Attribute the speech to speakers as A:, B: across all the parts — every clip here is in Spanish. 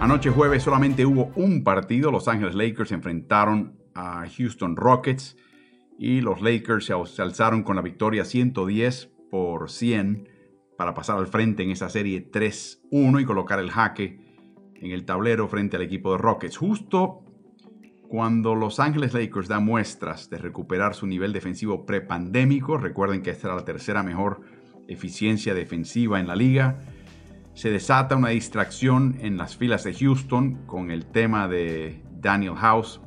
A: Anoche jueves solamente hubo un partido. Los Ángeles Lakers se enfrentaron a Houston Rockets y los Lakers se alzaron con la victoria 110 por 100 para pasar al frente en esa serie 3-1 y colocar el jaque en el tablero frente al equipo de Rockets. Justo cuando Los Ángeles Lakers da muestras de recuperar su nivel defensivo prepandémico, recuerden que esta era la tercera mejor eficiencia defensiva en la liga, se desata una distracción en las filas de Houston con el tema de Daniel House,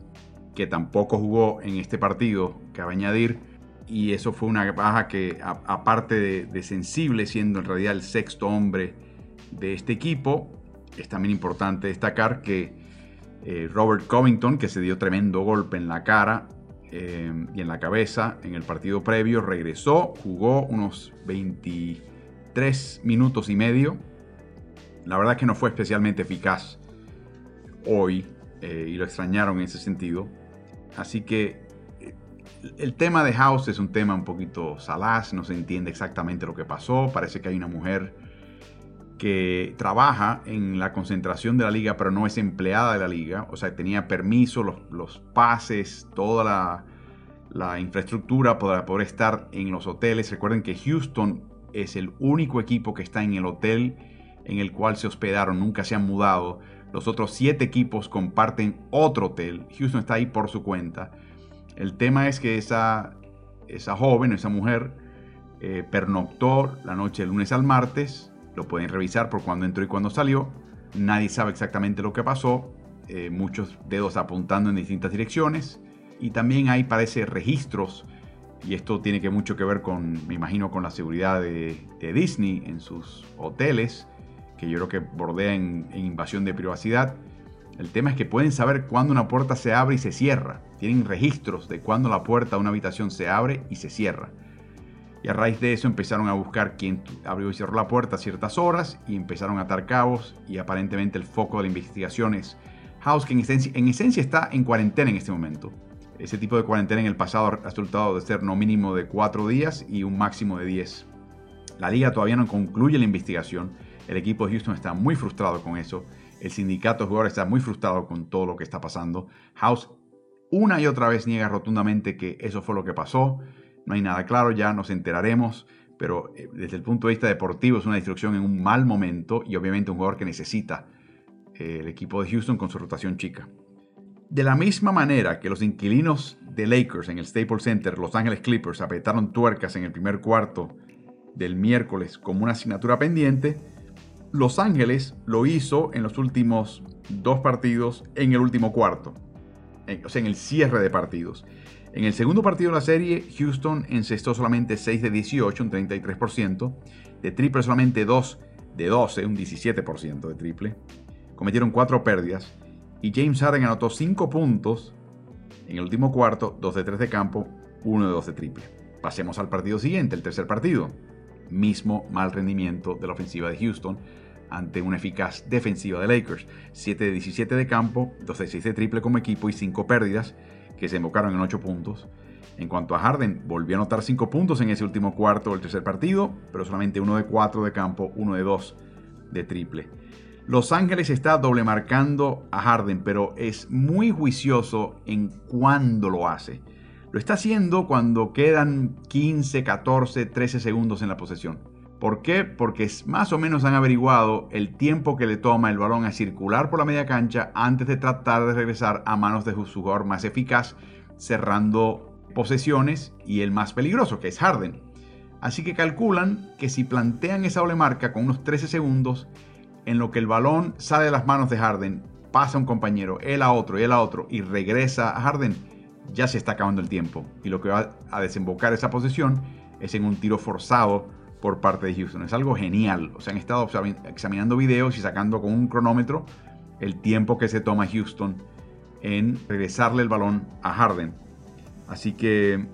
A: que tampoco jugó en este partido, cabe añadir, y eso fue una baja que aparte de, sensible, siendo en realidad el sexto hombre de este equipo, es también importante destacar que eh, Robert Covington, que se dio tremendo golpe en la cara eh, y en la cabeza en el partido previo, regresó, jugó unos 23 minutos y medio la verdad que no fue especialmente eficaz hoy eh, y lo extrañaron en ese sentido. Así que eh, el tema de House es un tema un poquito salaz, no se entiende exactamente lo que pasó. Parece que hay una mujer que trabaja en la concentración de la liga, pero no es empleada de la liga. O sea, tenía permiso, los, pases, toda la, la, infraestructura para poder estar en los hoteles. Recuerden que Houston es el único equipo que está en el hotel en el cual se hospedaron, nunca se han mudado. Los otros siete equipos comparten otro hotel. Houston está ahí por su cuenta. El tema es que esa, esa joven, esa mujer, eh, pernoctó la noche del lunes al martes. Lo pueden revisar por cuándo entró y cuándo salió. Nadie sabe exactamente lo que pasó. Eh, muchos dedos apuntando en distintas direcciones. Y también hay, parece, registros. Y esto tiene que mucho que ver con, me imagino, con la seguridad de Disney en sus hoteles que yo creo que bordea en, invasión de privacidad. El tema es que pueden saber cuándo una puerta se abre y se cierra. Tienen registros de cuándo la puerta de una habitación se abre y se cierra. Y a raíz de eso empezaron a buscar quién abrió y cerró la puerta a ciertas horas y empezaron a atar cabos y aparentemente el foco de la investigación es House, que en esencia, en esencia está en cuarentena en este momento. Ese tipo de cuarentena en el pasado ha resultado de ser no mínimo de cuatro días y un máximo de 10. La liga todavía no concluye la investigación el equipo de Houston está muy frustrado con eso. El sindicato de jugadores está muy frustrado con todo lo que está pasando. House una y otra vez niega rotundamente que eso fue lo que pasó. No hay nada claro, ya nos enteraremos. Pero eh, desde el punto de vista deportivo es una destrucción en un mal momento y obviamente un jugador que necesita eh, el equipo de Houston con su rotación chica. De la misma manera que los inquilinos de Lakers en el Staples Center, Los Ángeles Clippers, apretaron tuercas en el primer cuarto del miércoles como una asignatura pendiente, los Ángeles lo hizo en los últimos dos partidos en el último cuarto, o sea, en el cierre de partidos. En el segundo partido de la serie, Houston encestó solamente 6 de 18, un 33%, de triple solamente 2 de 12, un 17% de triple. Cometieron 4 pérdidas y James Harden anotó 5 puntos en el último cuarto, 2 de 3 de campo, 1 de 2 de triple. Pasemos al partido siguiente, el tercer partido. Mismo mal rendimiento de la ofensiva de Houston, ante una eficaz defensiva de Lakers. 7 de 17 de campo, 2 de 6 de triple como equipo y 5 pérdidas que se invocaron en 8 puntos. En cuanto a Harden, volvió a anotar 5 puntos en ese último cuarto del tercer partido, pero solamente 1 de 4 de campo, 1 de 2 de triple. Los Ángeles está doble marcando a Harden, pero es muy juicioso en cuándo lo hace. Lo está haciendo cuando quedan 15, 14, 13 segundos en la posesión. ¿Por qué? Porque más o menos han averiguado el tiempo que le toma el balón a circular por la media cancha antes de tratar de regresar a manos de su jugador más eficaz, cerrando posesiones y el más peligroso, que es Harden. Así que calculan que si plantean esa doble marca con unos 13 segundos, en lo que el balón sale de las manos de Harden pasa a un compañero, él a otro, él a otro, y regresa a Harden, ya se está acabando el tiempo. Y lo que va a desembocar esa posición es en un tiro forzado por parte de Houston. Es algo genial. O sea, han estado examinando videos y sacando con un cronómetro el tiempo que se toma Houston en regresarle el balón a Harden. Así que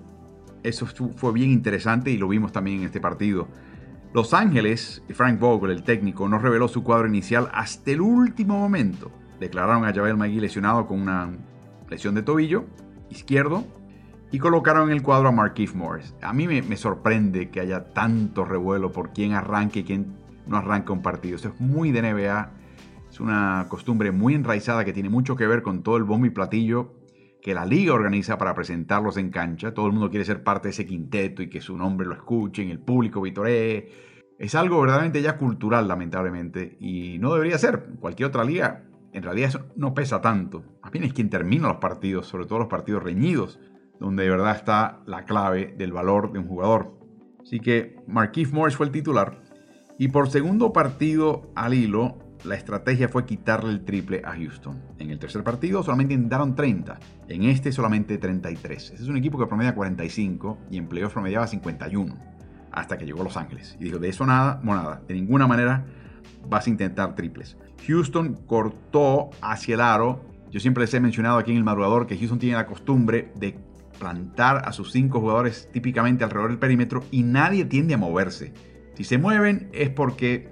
A: eso fue bien interesante y lo vimos también en este partido. Los Ángeles, Frank Vogel, el técnico, no reveló su cuadro inicial hasta el último momento. Declararon a Javel McGee lesionado con una lesión de tobillo izquierdo y colocaron en el cuadro a Marquise Morris. A mí me, sorprende que haya tanto revuelo por quién arranque y quién no arranca un partido. Eso es muy de NBA. Es una costumbre muy enraizada que tiene mucho que ver con todo el bombo y platillo que la liga organiza para presentarlos en cancha. Todo el mundo quiere ser parte de ese quinteto y que su nombre lo escuchen, el público vitoree. Es algo verdaderamente ya cultural, lamentablemente, y no debería ser. Cualquier otra liga, en realidad eso no pesa tanto. Más bien es quien termina los partidos, sobre todo los partidos reñidos, donde de verdad está la clave del valor de un jugador. Así que Marquise Morris fue el titular. Y por segundo partido al hilo, la estrategia fue quitarle el triple a Houston. En el tercer partido solamente intentaron 30, en este solamente 33. Ese es un equipo que promedia 45 y en playoff promediaba 51, hasta que llegó Los Ángeles. Y dijo, de eso nada, monada, de ninguna manera vas a intentar triples. Houston cortó hacia el aro. Yo siempre les he mencionado aquí en el madrugador que Houston tiene la costumbre de plantar a sus cinco jugadores típicamente alrededor del perímetro y nadie tiende a moverse. Si se mueven es porque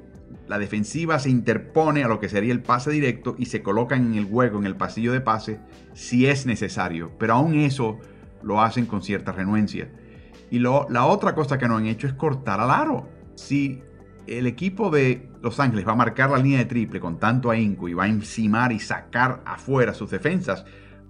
A: la defensiva se interpone a lo que sería el pase directo y se colocan en el hueco, en el pasillo de pase, si es necesario. Pero aún eso lo hacen con cierta renuencia. Y la otra cosa que no han hecho es cortar al aro. Si el equipo de Los Ángeles va a marcar la línea de triple con tanto ahínco y va a encimar y sacar afuera sus defensas,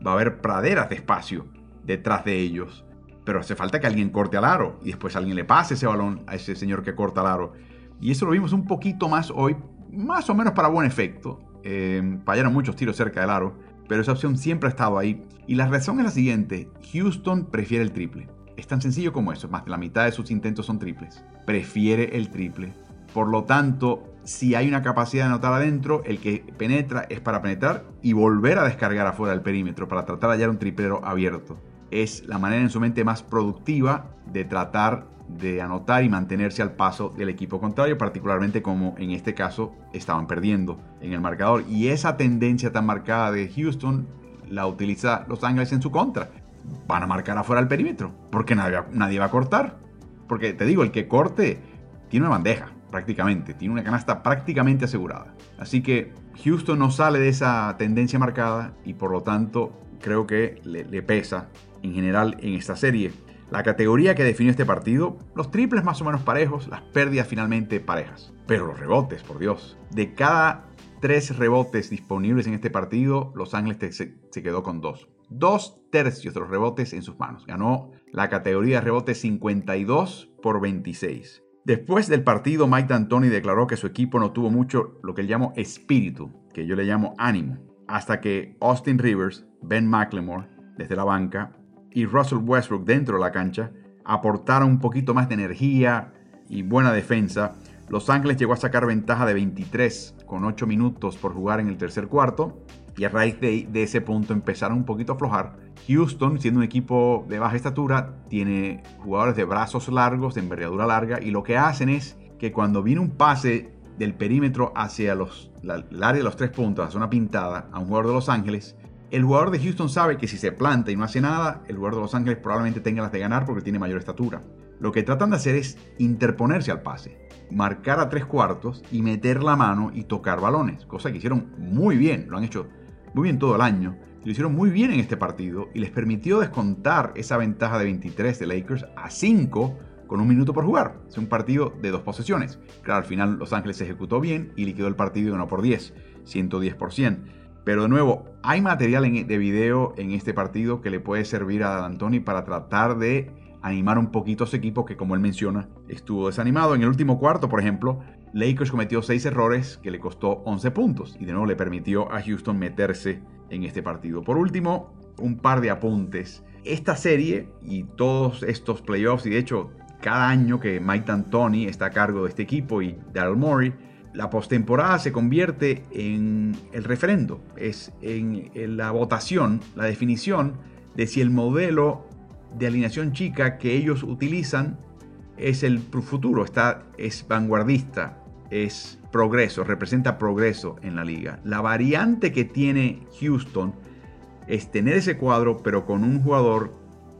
A: va a haber praderas de espacio detrás de ellos. Pero hace falta que alguien corte al aro y después alguien le pase ese balón a ese señor que corta al aro. Y eso lo vimos un poquito más hoy, más o menos para buen efecto. Eh, fallaron muchos tiros cerca del aro, pero esa opción siempre ha estado ahí. Y la razón es la siguiente, Houston prefiere el triple. Es tan sencillo como eso, más de la mitad de sus intentos son triples. Prefiere el triple. Por lo tanto, si hay una capacidad de anotar adentro, el que penetra es para penetrar y volver a descargar afuera del perímetro para tratar de hallar un triplero abierto. Es la manera en su mente más productiva de tratar de anotar y mantenerse al paso del equipo contrario, particularmente como en este caso estaban perdiendo en el marcador. Y esa tendencia tan marcada de Houston la utiliza Los Ángeles en su contra. Van a marcar afuera el perímetro, porque nadie, va a cortar. Porque te digo, el que corte tiene una bandeja, prácticamente, tiene una canasta prácticamente asegurada. Así que Houston no sale de esa tendencia marcada y por lo tanto creo que le pesa en general en esta serie. La categoría que definió este partido, los triples más o menos parejos, las pérdidas finalmente parejas. Pero los rebotes, por Dios. De cada tres rebotes disponibles en este partido, Los Ángeles se, quedó con dos. Dos tercios de los rebotes en sus manos. Ganó la categoría de rebotes 52 por 26. Después del partido, Mike D'Antoni declaró que su equipo no tuvo mucho lo que él llamó espíritu, que yo le llamo ánimo, hasta que Austin Rivers, Ben McLemore, desde la banca, y Russell Westbrook dentro de la cancha aportaron un poquito más de energía y buena defensa. Los Ángeles llegó a sacar ventaja de 23 con 8 minutos por jugar en el tercer cuarto y a raíz de, ese punto empezaron un poquito a aflojar. Houston, siendo un equipo de baja estatura, tiene jugadores de brazos largos, de envergadura larga y lo que hacen es que cuando viene un pase del perímetro hacia los, el área de los tres puntos, hacia una pintada a un jugador de Los Ángeles, el jugador de Houston sabe que si se planta y no hace nada, el jugador de Los Ángeles probablemente tenga las de ganar porque tiene mayor estatura. Lo que tratan de hacer es interponerse al pase, marcar a tres cuartos y meter la mano y tocar balones, cosa que hicieron muy bien, lo han hecho muy bien todo el año, lo hicieron muy bien en este partido y les permitió descontar esa ventaja de 23 de Lakers a 5 con un minuto por jugar. Es un partido de dos posesiones. Claro, al final Los Ángeles se ejecutó bien y liquidó el partido y ganó por 10, 110%. Pero de nuevo, hay material de video en este partido que le puede servir a D'Antoni para tratar de animar un poquito a equipo que, como él menciona, estuvo desanimado. En el último cuarto, por ejemplo, Lakers cometió 6 errores que le costó 11 puntos y de nuevo le permitió a Houston meterse en este partido. Por último, un par de apuntes. Esta serie y todos estos playoffs, y de hecho cada año que Mike D'Antoni está a cargo de este equipo y Daryl Morey, la postemporada se convierte en el referendo, es en, la votación, la definición de si el modelo de alineación chica que ellos utilizan es el futuro, está, es vanguardista, es progreso, representa progreso en la liga. La variante que tiene Houston es tener ese cuadro, pero con un jugador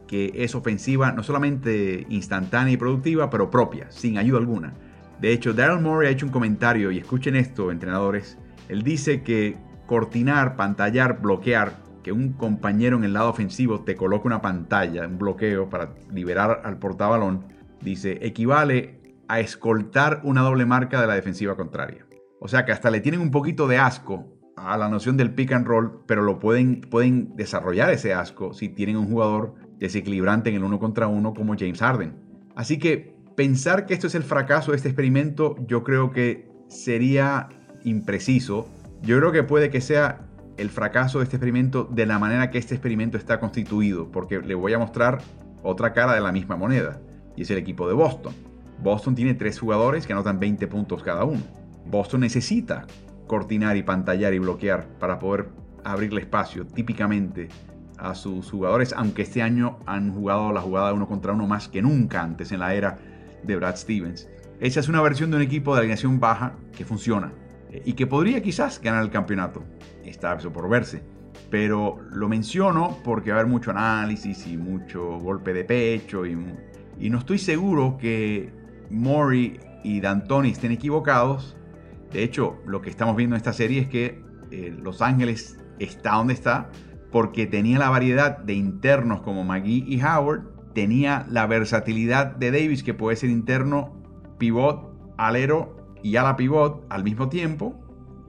A: que es ofensiva, no solamente instantánea y productiva, pero propia, sin ayuda alguna. De hecho, Daryl Morey ha hecho un comentario, y escuchen esto, entrenadores. Él dice que cortinar, pantallar, bloquear, que un compañero en el lado ofensivo te coloque una pantalla, un bloqueo para liberar al portabalón, dice, equivale a escoltar una doble marca de la defensiva contraria. O sea que hasta le tienen un poquito de asco a la noción del pick and roll, pero lo pueden, pueden desarrollar ese asco si tienen un jugador desequilibrante en el uno contra uno como James Harden. Así que pensar que esto es el fracaso de este experimento, yo creo que sería impreciso. Yo creo que puede que sea el fracaso de este experimento de la manera que este experimento está constituido, porque le voy a mostrar otra cara de la misma moneda, y es el equipo de Boston. Boston tiene tres jugadores que anotan 20 puntos cada uno. Boston necesita cortinar y pantallar y bloquear para poder abrirle espacio típicamente a sus jugadores, aunque este año han jugado la jugada uno contra uno más que nunca antes en la era de Brad Stevens. Esa es una versión de un equipo de alineación baja que funciona eh, y que podría quizás ganar el campeonato. Está eso por verse. Pero lo menciono porque va a haber mucho análisis y mucho golpe de pecho y, no estoy seguro que Mori y D'Antoni estén equivocados. De hecho, lo que estamos viendo en esta serie es que eh, Los Ángeles está donde está porque tenía la variedad de internos como McGee y Howard, tenía la versatilidad de Davis que puede ser interno, pivot, alero y ala pivot al mismo tiempo,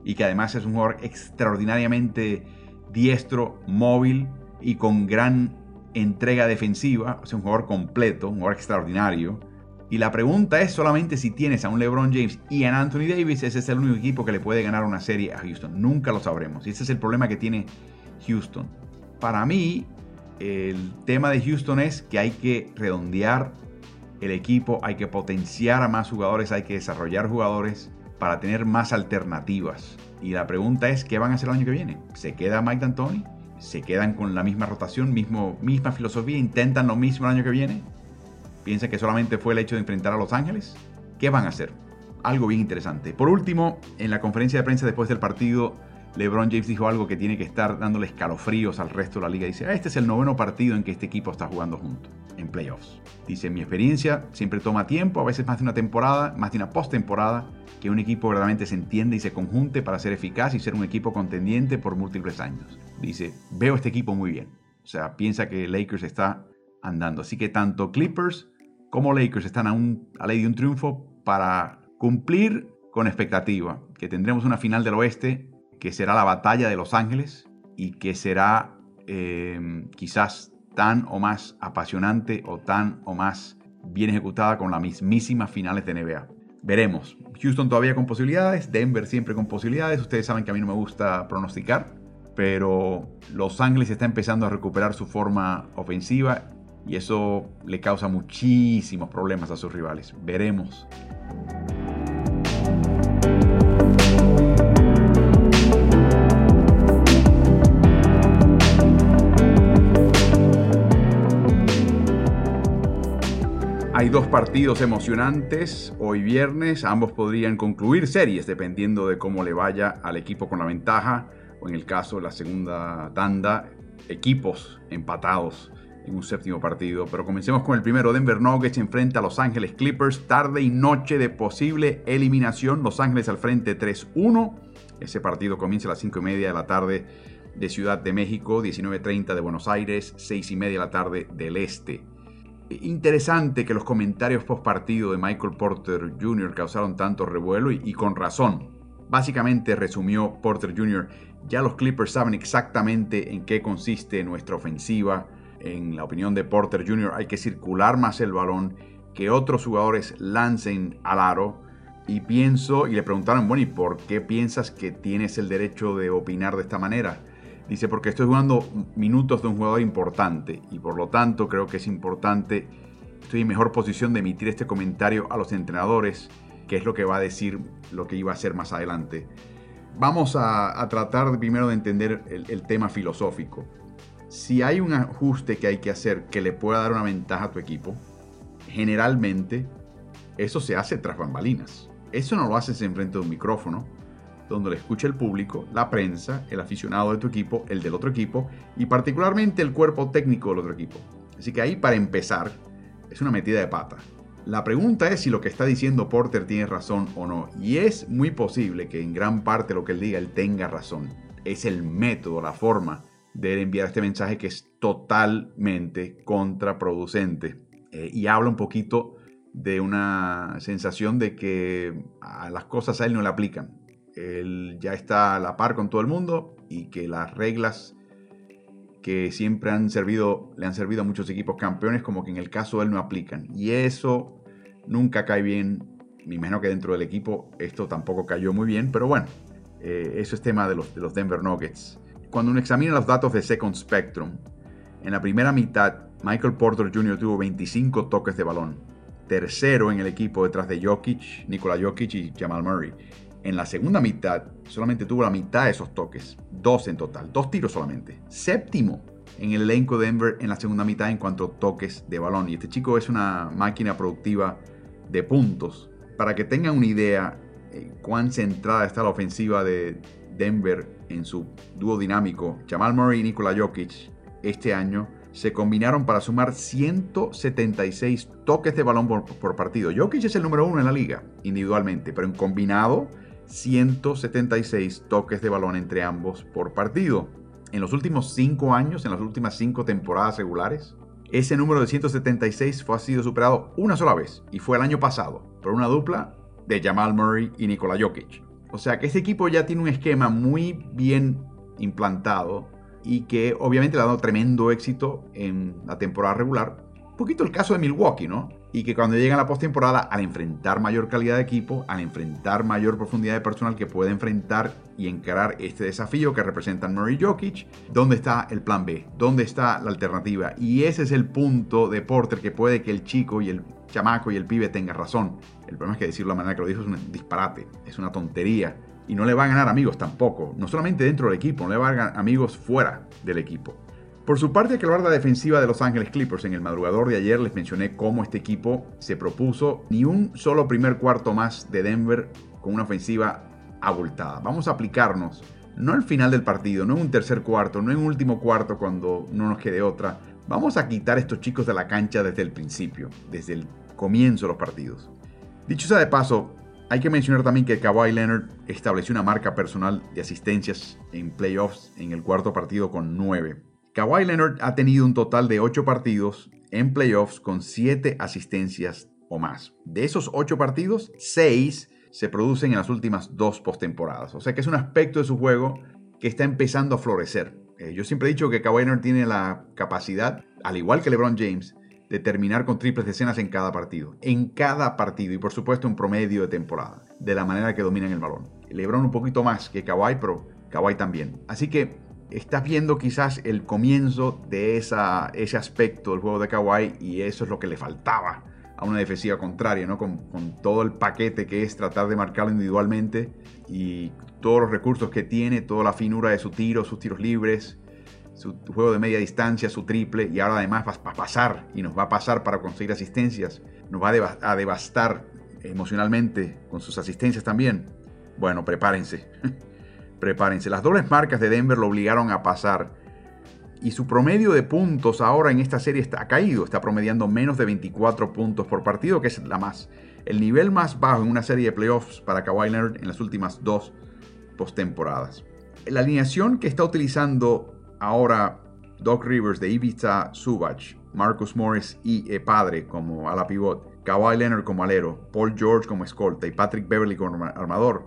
A: y que además es un jugador extraordinariamente diestro, móvil y con gran entrega defensiva, es un jugador completo, un jugador extraordinario. Y la pregunta es solamente si tienes a un LeBron James y a Anthony Davis, ese es el único equipo que le puede ganar una serie a Houston. Nunca lo sabremos. Y ese es el problema que tiene Houston. Para mí, el tema de Houston es que hay que redondear el equipo, hay que potenciar a más jugadores, hay que desarrollar jugadores para tener más alternativas. Y la pregunta es, ¿qué van a hacer el año que viene? ¿Se queda Mike D'Antoni? ¿Se quedan con la misma rotación, mismo, misma filosofía? ¿Intentan lo mismo el año que viene? ¿Piensan que solamente fue el hecho de enfrentar a Los Ángeles? ¿Qué van a hacer? Algo bien interesante. Por último, en la conferencia de prensa después del partido, LeBron James dijo algo que tiene que estar dándole escalofríos al resto de la liga. Dice, ah, este es el noveno partido en que este equipo está jugando junto, en playoffs. Dice, mi experiencia siempre toma tiempo, a veces más de una temporada, más de una postemporada, que un equipo verdaderamente se entiende y se conjunte para ser eficaz y ser un equipo contendiente por múltiples años. Dice, veo este equipo muy bien. O sea, piensa que Lakers está andando. Así que tanto Clippers como Lakers están a, un, a ley de un triunfo para cumplir con expectativa, que tendremos una final del oeste que será la batalla de Los Ángeles y que será em, quizás tan o más apasionante o tan o más bien ejecutada con las mismísimas finales de NBA. Veremos. Houston todavía con posibilidades, Denver siempre con posibilidades. Ustedes saben que a mí no me gusta pronosticar, pero Los Ángeles está empezando a recuperar su forma ofensiva y eso le causa muchísimos problemas a sus rivales. Veremos. Hay dos partidos emocionantes hoy viernes, ambos podrían concluir series dependiendo de cómo le vaya al equipo con la ventaja o en el caso de la segunda tanda, equipos empatados en un séptimo partido. Pero comencemos con el primero. Denver Nuggets enfrenta a Los Ángeles Clippers. Tarde y noche de posible eliminación. Los Ángeles al frente 3-1. Ese partido comienza a las 5 y media de la tarde de Ciudad de México, 19.30 de Buenos Aires, 6 y media de la tarde del Este. Interesante que los comentarios post partido de Michael Porter Jr. causaron tanto revuelo y, con razón. Básicamente resumió Porter Jr., ya los Clippers saben exactamente en qué consiste nuestra ofensiva. En la opinión de Porter Jr. hay que circular más el balón, que otros jugadores lancen al aro. Y pienso, y le preguntaron, bueno, ¿y por qué piensas que tienes el derecho de opinar de esta manera? Dice, porque estoy jugando minutos de un jugador importante y por lo tanto creo que es importante, estoy en mejor posición de emitir este comentario a los entrenadores que es lo que va a decir lo que iba a ser más adelante. Vamos a, tratar primero de entender el, tema filosófico. Si hay un ajuste que hay que hacer que le pueda dar una ventaja a tu equipo, generalmente eso se hace tras bambalinas. Eso no lo haces en frente de un micrófono, donde le escucha el público, la prensa, el aficionado de tu equipo, el del otro equipo y particularmente el cuerpo técnico del otro equipo. Así que ahí para empezar es una metida de pata. La pregunta es si lo que está diciendo Porter tiene razón o no. Y es muy posible que en gran parte lo que él diga él tenga razón. Es el método, la forma de enviar este mensaje que es totalmente contraproducente. Eh, y habla un poquito de una sensación de que a las cosas a él no le aplican. Él ya está a la par con todo el mundo y que las reglas que siempre han servido, le han servido a muchos equipos campeones, como que en el caso de él no aplican. Y eso nunca cae bien. Me imagino que dentro del equipo esto tampoco cayó muy bien, pero bueno, eh, eso es tema de los, de los Denver Nuggets. Cuando uno examina los datos de Second Spectrum, en la primera mitad, Michael Porter Jr. tuvo 25 toques de balón, tercero en el equipo detrás de Jokic, Nikola Jokic y Jamal Murray. En la segunda mitad solamente tuvo la mitad de esos toques, dos en total, dos tiros solamente. Séptimo en el elenco de Denver en la segunda mitad en cuanto a toques de balón. Y este chico es una máquina productiva de puntos. Para que tengan una idea eh, cuán centrada está la ofensiva de Denver en su dúo dinámico, Jamal Murray y Nikola Jokic este año se combinaron para sumar 176 toques de balón por, por, partido. Jokic es el número uno en la liga individualmente, pero en combinado 176 toques de balón entre ambos por partido. En los últimos 5 años, en las últimas 5 temporadas regulares, ese número de 176 fue, ha sido superado una sola vez y fue el año pasado por una dupla de Jamal Murray y Nikola Jokic. O sea que este equipo ya tiene un esquema muy bien implantado y que obviamente le ha dado tremendo éxito en la temporada regular. Un poquito el caso de Milwaukee, ¿no? Y que cuando llega a la postemporada, al enfrentar mayor calidad de equipo, al enfrentar mayor profundidad de personal que puede enfrentar y encarar este desafío que representan Murray Jokic, ¿dónde está el plan B? ¿Dónde está la alternativa? Y ese es el punto de Porter que puede que el chico y el chamaco y el pibe tengan razón. El problema es que decirlo de la manera que lo dijo es un disparate, es una tontería y no le va a ganar amigos tampoco, no solamente dentro del equipo, no le va a ganar amigos fuera del equipo. Por su parte, que hablar de defensiva de Los Ángeles Clippers, en el madrugador de ayer les mencioné cómo este equipo se propuso ni un solo primer cuarto más de Denver con una ofensiva abultada. Vamos a aplicarnos, no al final del partido, no en un tercer cuarto, no en un último cuarto cuando no nos quede otra. Vamos a quitar a estos chicos de la cancha desde el principio, desde el comienzo de los partidos. Dicho sea de paso, hay que mencionar también que Kawhi Leonard estableció una marca personal de asistencias en playoffs en el cuarto partido con 9. Kawhi Leonard ha tenido un total de 8 partidos en playoffs con 7 asistencias o más. De esos 8 partidos, 6 se producen en las últimas dos postemporadas. O sea que es un aspecto de su juego que está empezando a florecer. Eh, yo siempre he dicho que Kawhi Leonard tiene la capacidad, al igual que LeBron James, de terminar con triples decenas en cada partido. En cada partido y por supuesto en promedio de temporada. De la manera que dominan el balón. Lebron un poquito más que Kawhi, pero Kawhi también. Así que estás viendo quizás el comienzo de ese aspecto del juego de Kawhi y eso es lo que le faltaba a una defensiva contraria, ¿no? Con, con, todo el paquete que es tratar de marcarlo individualmente y todos los recursos que tiene, toda la finura de su tiro, sus tiros libres, su juego de media distancia, su triple, y ahora además va a pasar, y nos va a pasar para conseguir asistencias, nos va a devastar emocionalmente con sus asistencias también. Bueno, prepárense, prepárense. Las dobles marcas de Denver lo obligaron a pasar. Y su promedio de puntos ahora en esta serie está, caído, está promediando menos de 24 puntos por partido, que es la más, el nivel más bajo en una serie de playoffs para Kawhi Leonard en las últimas dos postemporadas. La alineación que está utilizando Ahora, Doc Rivers de Ibiza Subach, Marcus Morris y E Padre como ala pivot, Kawhi Leonard como alero, Paul George como escolta y Patrick Beverly como armador.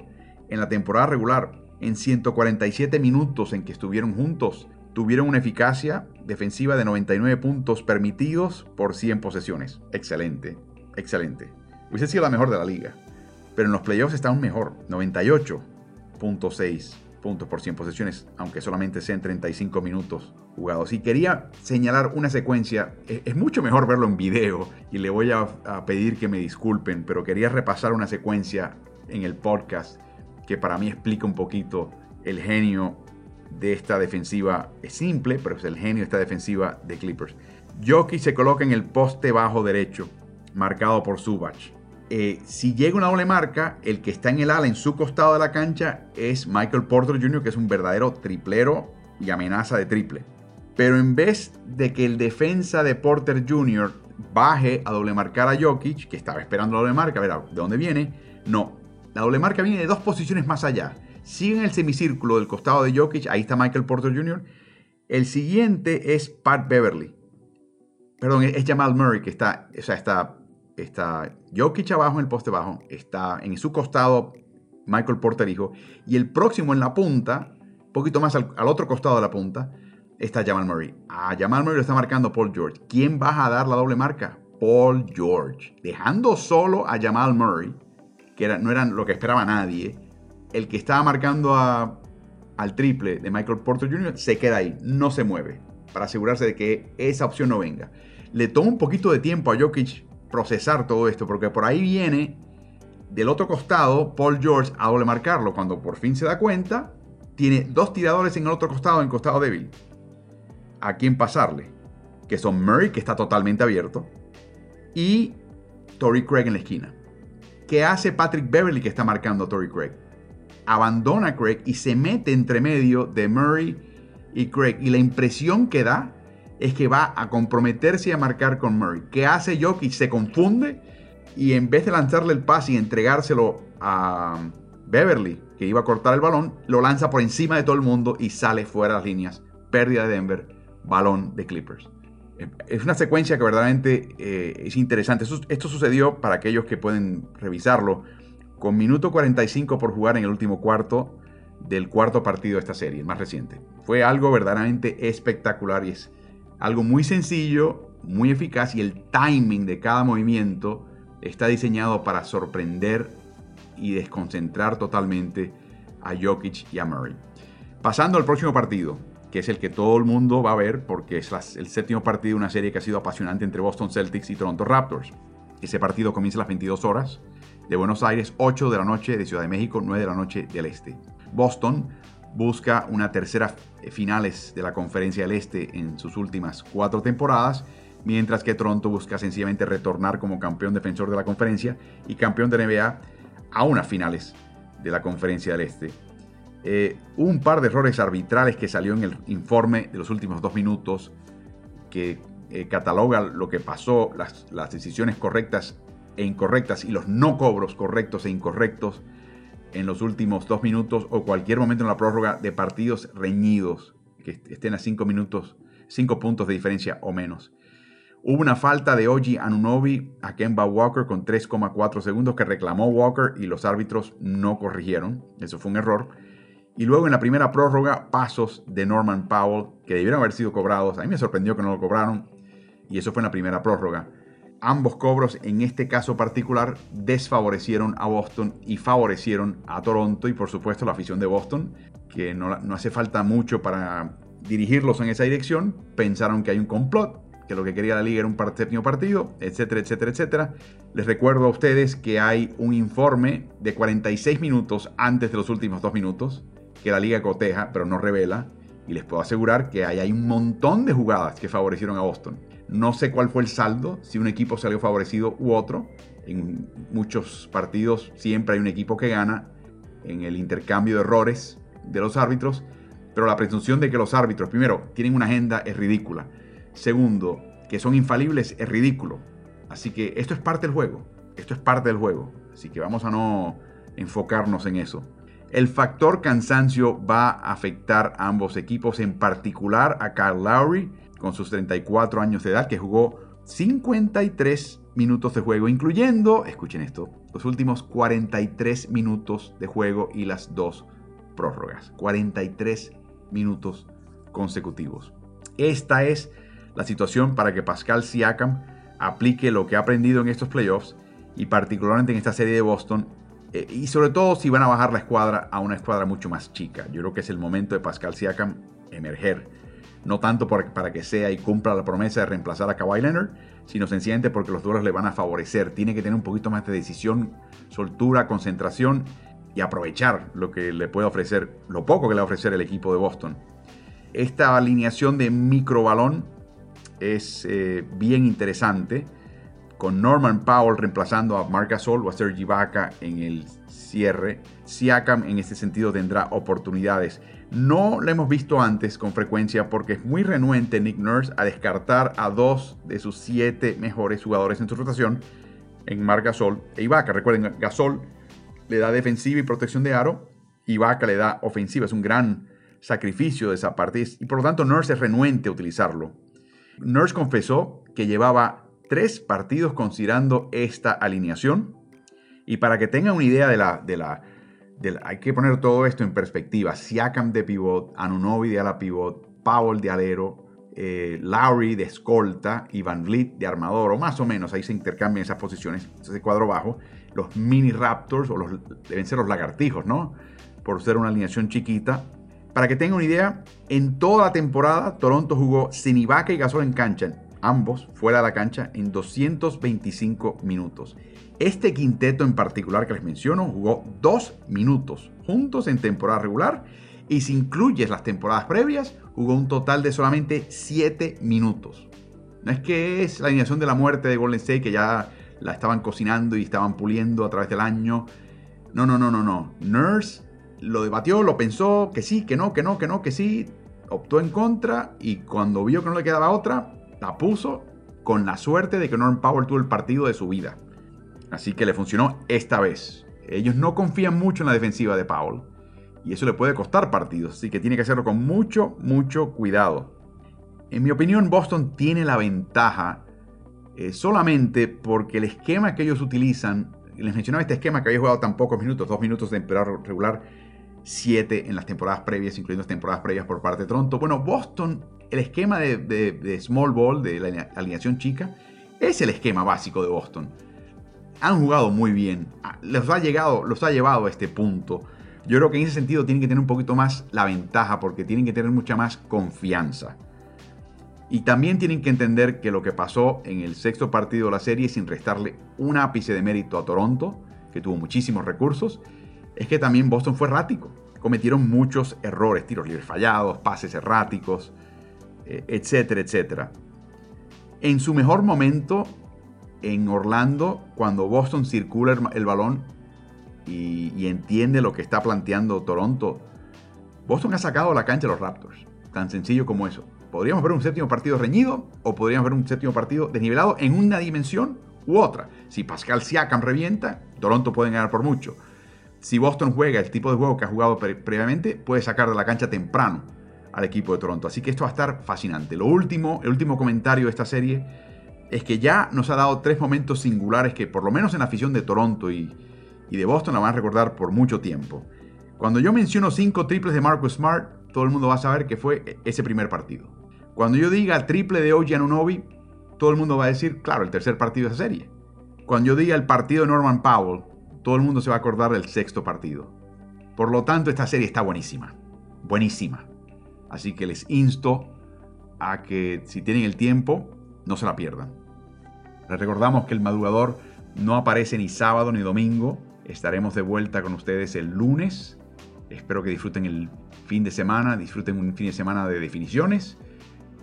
A: En la temporada regular, en 147 minutos en que estuvieron juntos, tuvieron una eficacia defensiva de 99 puntos permitidos por 100 posesiones. Excelente, excelente. Hubiese sido la mejor de la liga. Pero en los playoffs aún mejor, 98.6 puntos por 100 posesiones, aunque solamente sean 35 minutos jugados. Y quería señalar una secuencia, es, mucho mejor verlo en video y le voy a pedir que me disculpen, pero quería repasar una secuencia en el podcast que para mí explica un poquito el genio de esta defensiva. Es simple, pero es el genio de esta defensiva de Clippers. Jokic se coloca en el poste bajo derecho, marcado por Subach. Eh, si llega una doble marca, el que está en el ala en su costado de la cancha es Michael Porter Jr., que es un verdadero triplero y amenaza de triple. Pero en vez de que el defensa de Porter Jr. baje a doble marcar a Jokic, que estaba esperando la doble marca, a ver de dónde viene, no. La doble marca viene de dos posiciones más allá. Sigue en el semicírculo del costado de Jokic, ahí está Michael Porter Jr. El siguiente es Pat Beverly. Perdón, es Jamal Murray que está, o sea, está está Jokic abajo en el poste bajo, está en su costado Michael Porter hijo, y el próximo en la punta, un poquito más al, otro costado de la punta, está Jamal Murray. A Jamal Murray lo está marcando Paul George. ¿Quién va a dar la doble marca? Paul George. Dejando solo a Jamal Murray, que no eran lo que esperaba nadie, el que estaba marcando al triple de Michael Porter Jr. se queda ahí, no se mueve, para asegurarse de que esa opción no venga. Le toma un poquito de tiempo a Jokic procesar todo esto, porque por ahí viene del otro costado Paul George a doble marcarlo. Cuando por fin se da cuenta, tiene dos tiradores en el otro costado, en costado débil. A quién pasarle, que son Murray, que está totalmente abierto, y Tory Craig en la esquina. ¿Qué hace Patrick Beverly que está marcando a Tory Craig? Abandona a Craig y se mete entre medio de Murray y Craig. Y la impresión que da es que va a comprometerse y a marcar con Murray. ¿Qué hace Jokic? Se confunde y en vez de lanzarle el pase y entregárselo a Beverly, que iba a cortar el balón, lo lanza por encima de todo el mundo y sale fuera de las líneas. Pérdida de Denver, balón de Clippers. Es una secuencia que verdaderamente eh, es interesante. Esto, sucedió para aquellos que pueden revisarlo con minuto 45 por jugar en el último cuarto del cuarto partido de esta serie, el más reciente. Fue algo verdaderamente espectacular y es algo muy sencillo, muy eficaz y el timing de cada movimiento está diseñado para sorprender y desconcentrar totalmente a Jokic y a Murray. Pasando al próximo partido, que es el que todo el mundo va a ver porque es el séptimo partido de una serie que ha sido apasionante entre Boston Celtics y Toronto Raptors. Ese partido comienza a las 22 horas de Buenos Aires, 8 de la noche de Ciudad de México, 9 de la noche del Este. Boston busca una tercera finales de la Conferencia del Este en sus últimas cuatro temporadas, mientras que Toronto busca sencillamente retornar como campeón defensor de la conferencia y campeón de NBA a unas finales de la Conferencia del Este. Eh, un par de errores arbitrales que salió en el informe de los últimos dos minutos que eh, cataloga lo que pasó, las, las decisiones correctas e incorrectas y los no cobros correctos e incorrectos en los últimos dos minutos o cualquier momento en la prórroga de partidos reñidos, que estén a cinco minutos, cinco puntos de diferencia o menos. Hubo una falta de Oji Anunobi a Kemba Walker con 3,4 segundos que reclamó Walker y los árbitros no corrigieron. Eso fue un error. Y luego en la primera prórroga, pasos de Norman Powell que debieron haber sido cobrados. A mí me sorprendió que no lo cobraron. Y eso fue en la primera prórroga ambos cobros en este caso particular desfavorecieron a Boston y favorecieron a Toronto y por supuesto la afición de Boston, que no, hace falta mucho para dirigirlos en esa dirección, pensaron que hay un complot, que lo que quería la liga era un séptimo partido, etcétera, etcétera, etcétera. Les recuerdo a ustedes que hay un informe de 46 minutos antes de los últimos dos minutos, que la liga coteja, pero no revela, y les puedo asegurar que hay un montón de jugadas que favorecieron a Boston. No sé cuál fue el saldo, si un equipo salió favorecido u otro. En muchos partidos siempre hay un equipo que gana en el intercambio de errores de los árbitros, pero la presunción de que los árbitros, primero, tienen una agenda es ridícula. Segundo, que son infalibles es ridículo. Así que esto es parte del juego. Esto es parte del juego. Así que vamos a no enfocarnos en eso. El factor cansancio va a afectar a ambos equipos, en particular a Kyle Lowry, con sus 34 años de edad, que jugó 53 minutos de juego, incluyendo, escuchen esto, los últimos 43 minutos de juego y las dos prórrogas. 43 minutos consecutivos. Esta es la situación para que Pascal Siakam aplique lo que ha aprendido en estos playoffs y particularmente en esta serie de Boston Eh, y sobre todo si van a bajar la escuadra a una escuadra mucho más chica. Yo creo que es el momento de Pascal Siakam emerger. No tanto para que sea y cumpla la promesa de reemplazar a Kawhi Leonard, sino sencillamente porque los duelos le van a favorecer. Tiene que tener un poquito más de decisión, soltura, concentración y aprovechar lo que le puede ofrecer, lo poco que le va a ofrecer el equipo de Boston. Esta alineación de microbalón es eh, bien interesante, con Norman Powell reemplazando a Marc Gasol o a Sergi Vaca en el cierre. Siakam en este sentido tendrá oportunidades. No lo hemos visto antes con frecuencia porque es muy renuente Nick Nurse a descartar a dos de sus siete mejores jugadores en su rotación en Marc Gasol e Ibaka. Recuerden, Gasol le da defensiva y protección de aro, Ibaka le da ofensiva. Es un gran sacrificio de esa parte y por lo tanto Nurse es renuente a utilizarlo. Nurse confesó que llevaba tres partidos considerando esta alineación. Y para que tengan una idea de la, hay que poner todo esto en perspectiva. Siakam de pivot, Anunobi de ala pivot, Powell de alero, eh, Lowry de escolta y Van Vliet de armador, o más o menos, ahí se intercambian esas posiciones, ese cuadro bajo. Los mini Raptors, o los, deben ser los lagartijos, ¿no? Por ser una alineación chiquita. Para que tengan una idea, en toda la temporada Toronto jugó sin Ibaka y Gasol en cancha, ambos fuera de la cancha, en 225 minutos. Este quinteto en particular que les menciono jugó dos minutos juntos en temporada regular y si incluyes las temporadas previas, jugó un total de solamente 7 minutos. No es que es la alineación de la muerte de Golden State que ya la estaban cocinando y estaban puliendo a través del año. No, no, no, no, no. Nurse lo debatió, lo pensó, que sí, que no, que no, que no, que sí, optó en contra y cuando vio que no le quedaba otra, la puso con la suerte de que Norman Powell tuvo el partido de su vida. Así que le funcionó esta vez. Ellos no confían mucho en la defensiva de Powell y eso le puede costar partidos, así que tiene que hacerlo con mucho, mucho cuidado. En mi opinión, Boston tiene la ventaja eh, solamente porque el esquema que ellos utilizan, les mencionaba este esquema que había jugado tan pocos minutos, dos minutos de temporada regular, 7 en las temporadas previas, incluyendo las temporadas previas por parte de Toronto. Bueno, Boston, el esquema de, small ball, de la alineación chica, es el esquema básico de Boston. Han jugado muy bien, ah, los ha, llegado, los ha llevado a este punto. Yo creo que en ese sentido tienen que tener un poquito más la ventaja porque tienen que tener mucha más confianza. Y también tienen que entender que lo que pasó en el sexto partido de la serie, sin restarle un ápice de mérito a Toronto, que tuvo muchísimos recursos, es que también Boston fue errático. Cometieron muchos errores, tiros libres fallados, pases erráticos, etcétera, etcétera. En su mejor momento, en Orlando, cuando Boston circula el balón y, entiende lo que está planteando Toronto, Boston ha sacado la cancha a los Raptors. Tan sencillo como eso. Podríamos ver un séptimo partido reñido o podríamos ver un séptimo partido desnivelado en una dimensión u otra. Si Pascal Siakam revienta, Toronto puede ganar por mucho si Boston juega el tipo de juego que ha jugado previamente, puede sacar de la cancha temprano al equipo de Toronto. Así que esto va a estar fascinante. Lo último, el último comentario de esta serie es que ya nos ha dado tres momentos singulares que por lo menos en la afición de Toronto y, de Boston la van a recordar por mucho tiempo. Cuando yo menciono cinco triples de Marcus Smart, todo el mundo va a saber que fue ese primer partido. Cuando yo diga triple de OG Anunobi, todo el mundo va a decir, claro, el tercer partido de esa serie. Cuando yo diga el partido de Norman Powell, todo el mundo se va a acordar del sexto partido. Por lo tanto, esta serie está buenísima. Buenísima. Así que les insto a que si tienen el tiempo, no se la pierdan. Les recordamos que el madrugador no aparece ni sábado ni domingo. Estaremos de vuelta con ustedes el lunes. Espero que disfruten el fin de semana, disfruten un fin de semana de definiciones,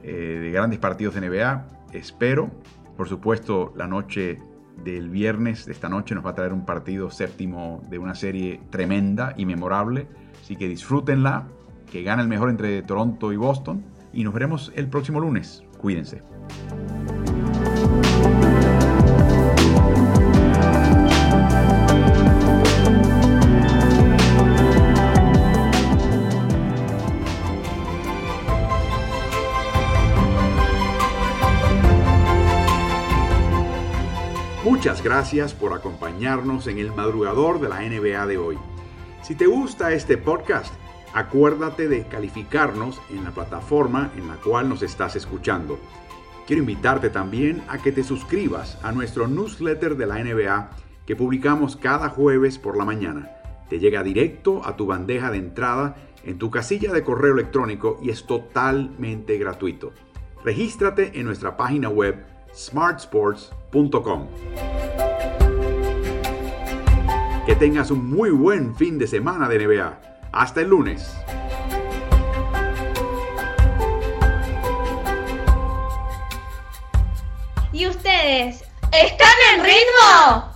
A: eh, de grandes partidos de NBA. Espero, por supuesto, la noche del viernes de esta noche nos va a traer un partido séptimo de una serie tremenda y memorable. Así que disfrútenla, que gane el mejor entre Toronto y Boston. Y nos veremos el próximo lunes. Cuídense. Muchas gracias por acompañarnos en el madrugador de la NBA de hoy. Si te gusta este podcast, acuérdate de calificarnos en la plataforma en la cual nos estás escuchando. Quiero invitarte también a que te suscribas a nuestro newsletter de la NBA que publicamos cada jueves por la mañana. Te llega directo a tu bandeja de entrada en tu casilla de correo electrónico y es totalmente gratuito. Regístrate en nuestra página web smartsports.com. Que tengas un muy buen fin de semana de NBA. Hasta el lunes.
B: ¿Y ustedes? ¿Están en ritmo?